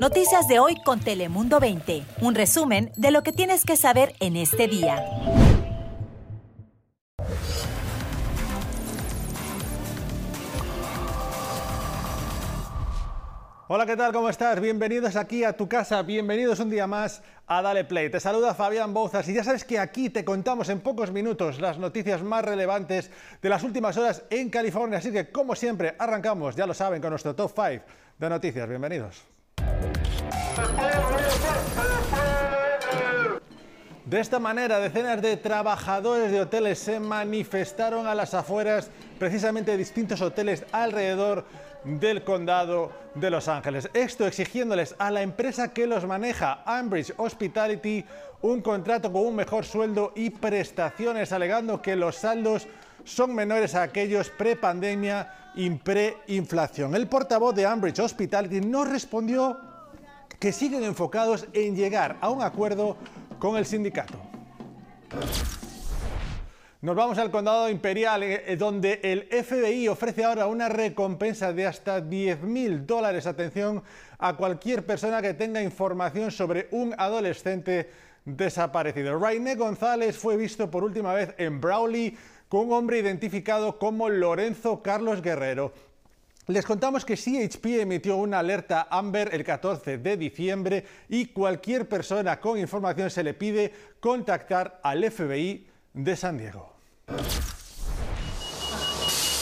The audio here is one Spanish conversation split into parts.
Noticias de hoy con Telemundo 20. Un resumen de lo que tienes que saber en este día. Hola, ¿qué tal? ¿Cómo estás? Bienvenidos aquí a tu casa, bienvenidos un día más a Dale Play. Te saluda Fabián Bouzas y ya sabes que aquí te contamos en pocos minutos las noticias más relevantes de las últimas horas en California. Así que, como siempre, arrancamos, ya lo saben, con nuestro top 5 de noticias. Bienvenidos. De esta manera, decenas de trabajadores de hoteles se manifestaron a las afueras, precisamente de distintos hoteles alrededor del condado de Los Ángeles. Esto exigiéndoles a la empresa que los maneja, Ambridge Hospitality, un contrato con un mejor sueldo y prestaciones, alegando que los saldos son menores a aquellos pre-pandemia y pre-inflación. El portavoz de Ambridge Hospitality nos respondió que siguen enfocados en llegar a un acuerdo con el sindicato. Nos vamos al condado imperial, eh, donde el FBI ofrece ahora una recompensa de hasta 10 mil dólares, atención, a cualquier persona que tenga información sobre un adolescente desaparecido. Rainé González fue visto por última vez en Brawley con un hombre identificado como Lorenzo Carlos Guerrero. Les contamos que CHP emitió una alerta Amber el 14 de diciembre y cualquier persona con información se le pide contactar al FBI de San Diego.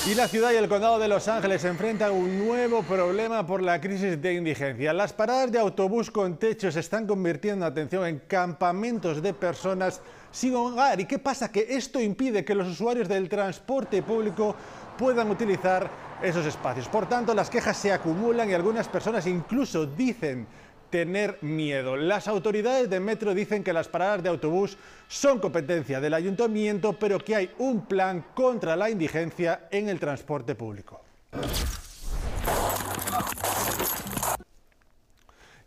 Y la ciudad y el condado de Los Ángeles se enfrentan a un nuevo problema por la crisis de indigencia. Las paradas de autobús con techo se están convirtiendo, atención, en campamentos de personas sin hogar. ¿Y qué pasa? Que esto impide que los usuarios del transporte público puedan utilizar esos espacios. Por tanto, las quejas se acumulan y algunas personas incluso dicen tener miedo. Las autoridades de metro dicen que las paradas de autobús son competencia del ayuntamiento, pero que hay un plan contra la indigencia en el transporte público.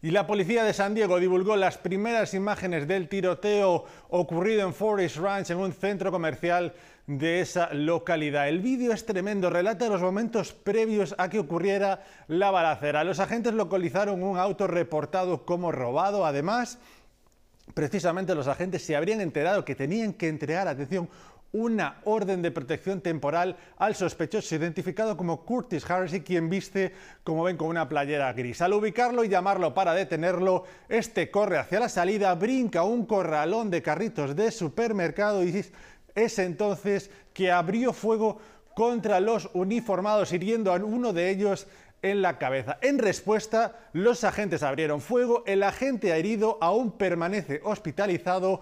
Y la policía de San Diego divulgó las primeras imágenes del tiroteo ocurrido en Forest Ranch, en un centro comercial de esa localidad. El vídeo es tremendo, relata los momentos previos a que ocurriera la balacera. Los agentes localizaron un auto reportado como robado. Además, precisamente los agentes se habrían enterado que tenían que entregar, atención, una orden de protección temporal al sospechoso identificado como Curtis Harris, quien viste, como ven, con una playera gris. Al ubicarlo y llamarlo para detenerlo, este corre hacia la salida, brinca un corralón de carritos de supermercado y es entonces que abrió fuego contra los uniformados, hiriendo a uno de ellos en la cabeza. En respuesta, los agentes abrieron fuego, el agente herido aún permanece hospitalizado.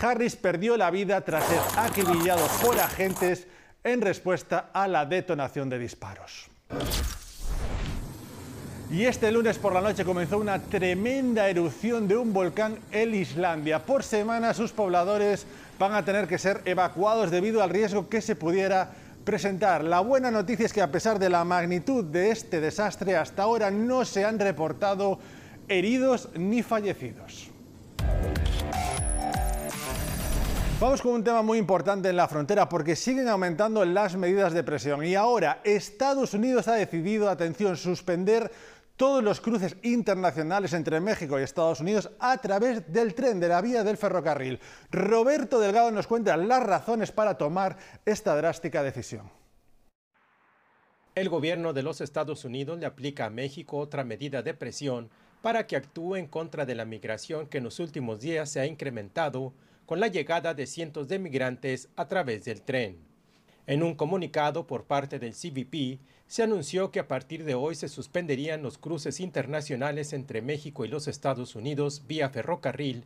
Harris perdió la vida tras ser acribillado por agentes en respuesta a la detonación de disparos. Y este lunes por la noche comenzó una tremenda erupción de un volcán en Islandia. Por semana sus pobladores van a tener que ser evacuados debido al riesgo que se pudiera presentar. La buena noticia es que a pesar de la magnitud de este desastre, hasta ahora no se han reportado heridos ni fallecidos. Vamos con un tema muy importante en la frontera porque siguen aumentando las medidas de presión y ahora Estados Unidos ha decidido, atención, suspender todos los cruces internacionales entre México y Estados Unidos a través del tren, de la vía del ferrocarril. Roberto Delgado nos cuenta las razones para tomar esta drástica decisión. El gobierno de los Estados Unidos le aplica a México otra medida de presión para que actúe en contra de la migración que en los últimos días se ha incrementado con la llegada de cientos de migrantes a través del tren. En un comunicado por parte del CBP, se anunció que a partir de hoy se suspenderían los cruces internacionales entre México y los Estados Unidos vía ferrocarril,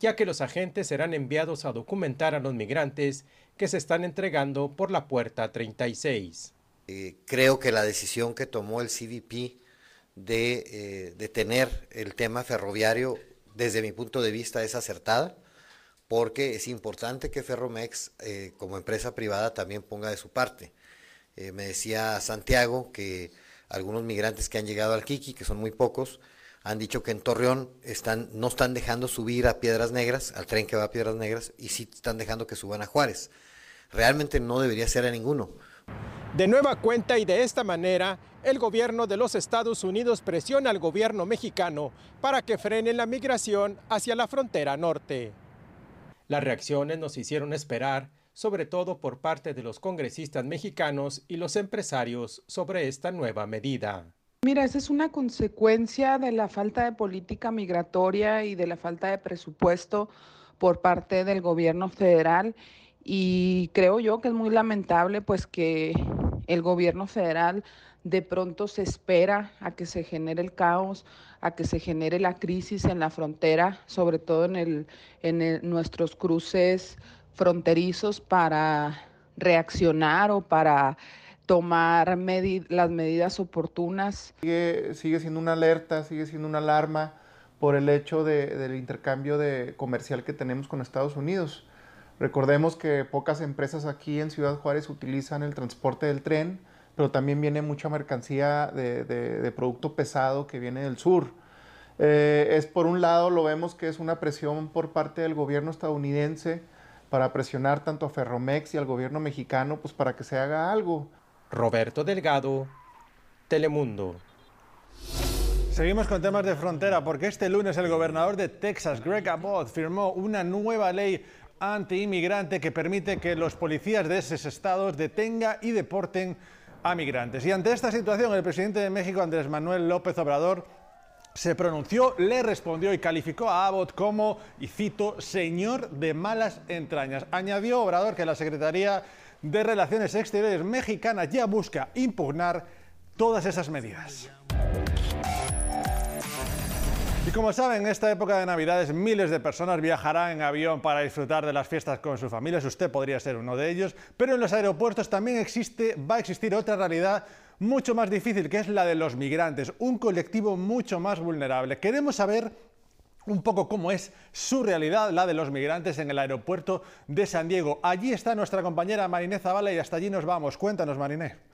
ya que los agentes serán enviados a documentar a los migrantes que se están entregando por la puerta 36. Eh, creo que la decisión que tomó el CBP de eh, detener el tema ferroviario, desde mi punto de vista, es acertada, porque es importante que Ferromex, eh, como empresa privada, también ponga de su parte. Eh, me decía Santiago que algunos migrantes que han llegado al Kiki, que son muy pocos, han dicho que en Torreón no están dejando subir a Piedras Negras, al tren que va a Piedras Negras, y sí están dejando que suban a Juárez. Realmente no debería ser a ninguno. De nueva cuenta y de esta manera, el gobierno de los Estados Unidos presiona al gobierno mexicano para que frene la migración hacia la frontera norte. Las reacciones nos hicieron esperar, sobre todo por parte de los congresistas mexicanos y los empresarios, sobre esta nueva medida. Mira, esa es una consecuencia de la falta de política migratoria y de la falta de presupuesto por parte del gobierno federal y creo yo que es muy lamentable pues que el gobierno federal de pronto se espera a que se genere el caos, a que se genere la crisis en la frontera, sobre todo en, nuestros cruces fronterizos para reaccionar o para tomar las medidas oportunas. Sigue, sigue, siendo una alerta, sigue siendo una alarma por el hecho de, del intercambio de comercial que tenemos con Estados Unidos. Recordemos que pocas empresas aquí en Ciudad Juárez utilizan el transporte del tren, pero también viene mucha mercancía de, producto pesado que viene del sur. Eh, es por un lado, lo vemos que es una presión por parte del gobierno estadounidense para presionar tanto a Ferromex y al gobierno mexicano pues para que se haga algo. Roberto Delgado, Telemundo. Seguimos con temas de frontera porque este lunes el gobernador de Texas, Greg Abbott, firmó una nueva ley anti-inmigrante que permite que los policías de esos estados detengan y deporten a migrantes. Y ante esta situación, el presidente de México, Andrés Manuel López Obrador, se pronunció, le respondió y calificó a Abbott como, y cito, señor de malas entrañas. Añadió Obrador que la Secretaría de Relaciones Exteriores mexicana ya busca impugnar todas esas medidas. Como saben, en esta época de Navidades miles de personas viajarán en avión para disfrutar de las fiestas con sus familias. Usted podría ser uno de ellos. Pero en los aeropuertos también existe, va a existir otra realidad mucho más difícil, que es la de los migrantes, un colectivo mucho más vulnerable. Queremos saber un poco cómo es su realidad, la de los migrantes en el aeropuerto de San Diego. Allí está nuestra compañera Mariné Zavala y hasta allí nos vamos. Cuéntanos, Mariné.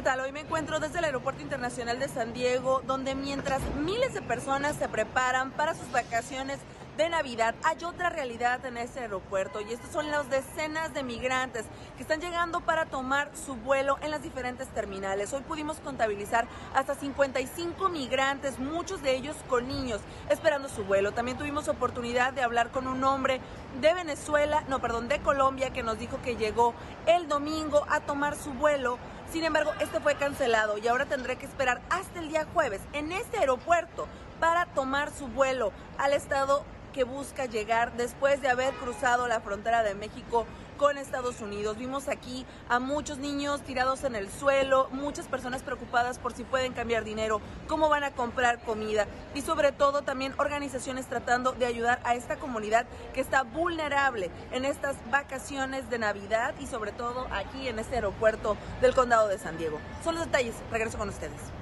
¿Qué tal? Hoy me encuentro desde el Aeropuerto Internacional de San Diego, donde mientras miles de personas se preparan para sus vacaciones de Navidad, hay otra realidad en ese aeropuerto y estas son las decenas de migrantes que están llegando para tomar su vuelo en las diferentes terminales. Hoy pudimos contabilizar hasta 55 migrantes, muchos de ellos con niños, esperando su vuelo. También tuvimos oportunidad de hablar con un hombre de Venezuela, no, perdón, de Colombia, que nos dijo que llegó el domingo a tomar su vuelo sin embargo, este fue cancelado y ahora tendré que esperar hasta el día jueves en este aeropuerto para tomar su vuelo al estado que busca llegar después de haber cruzado la frontera de México con Estados Unidos. Vimos aquí a muchos niños tirados en el suelo, muchas personas preocupadas por si pueden cambiar dinero, cómo van a comprar comida y sobre todo también organizaciones tratando de ayudar a esta comunidad que está vulnerable en estas vacaciones de Navidad y sobre todo aquí en este aeropuerto del condado de San Diego. Son los detalles, regreso con ustedes.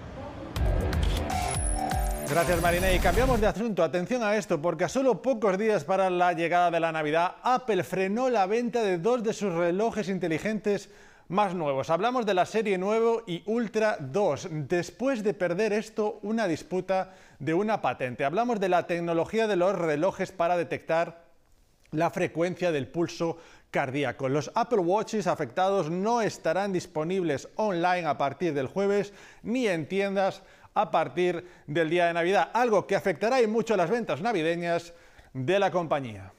Gracias Marina. Y cambiamos de asunto. Atención a esto, porque a solo pocos días para la llegada de la Navidad, Apple frenó la venta de dos de sus relojes inteligentes más nuevos. Hablamos de la serie nuevo y Ultra 2, después de perder esto una disputa de una patente. Hablamos de la tecnología de los relojes para detectar la frecuencia del pulso cardíaco. Los Apple Watches afectados no estarán disponibles online a partir del jueves ni en tiendas a partir del día de Navidad, algo que afectará mucho las ventas navideñas de la compañía.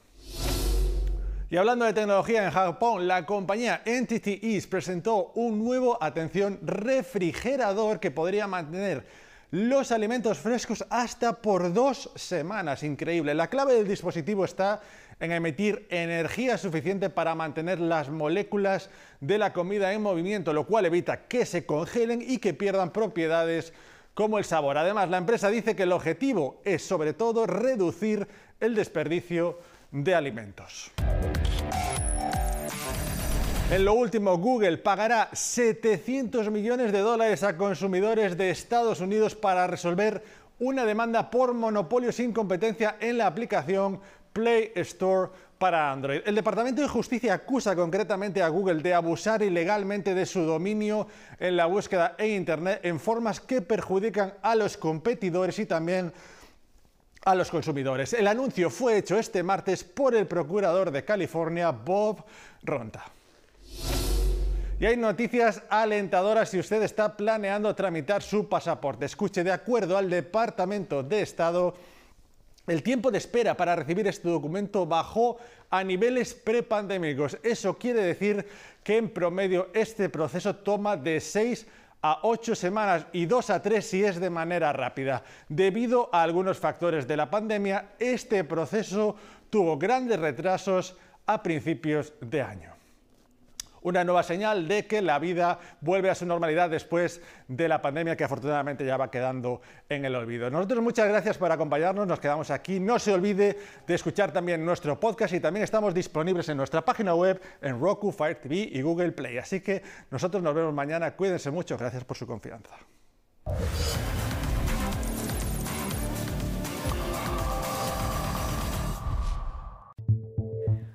Y hablando de tecnología en Japón, la compañía Entity East presentó un nuevo, atención, refrigerador que podría mantener los alimentos frescos hasta por dos semanas. Increíble. La clave del dispositivo está en emitir energía suficiente para mantener las moléculas de la comida en movimiento, lo cual evita que se congelen y que pierdan propiedades como el sabor. Además, la empresa dice que el objetivo es sobre todo reducir el desperdicio de alimentos. En lo último, Google pagará 700 millones de dólares a consumidores de Estados Unidos para resolver una demanda por monopolio sin competencia en la aplicación Play Store para Android. El Departamento de Justicia acusa concretamente a Google de abusar ilegalmente de su dominio en la búsqueda en Internet en formas que perjudican a los competidores y también a los consumidores. El anuncio fue hecho este martes por el procurador de California, Bob Ronta. Y hay noticias alentadoras si usted está planeando tramitar su pasaporte. Escuche, de acuerdo al Departamento de Estado, el tiempo de espera para recibir este documento bajó a niveles prepandémicos. Eso quiere decir que en promedio este proceso toma de 6 a 8 semanas y 2 a 3 si es de manera rápida. Debido a algunos factores de la pandemia, este proceso tuvo grandes retrasos a principios de año una nueva señal de que la vida vuelve a su normalidad después de la pandemia que afortunadamente ya va quedando en el olvido. Nosotros muchas gracias por acompañarnos, nos quedamos aquí. No se olvide de escuchar también nuestro podcast y también estamos disponibles en nuestra página web en Roku, Fire TV y Google Play. Así que nosotros nos vemos mañana. Cuídense mucho, gracias por su confianza.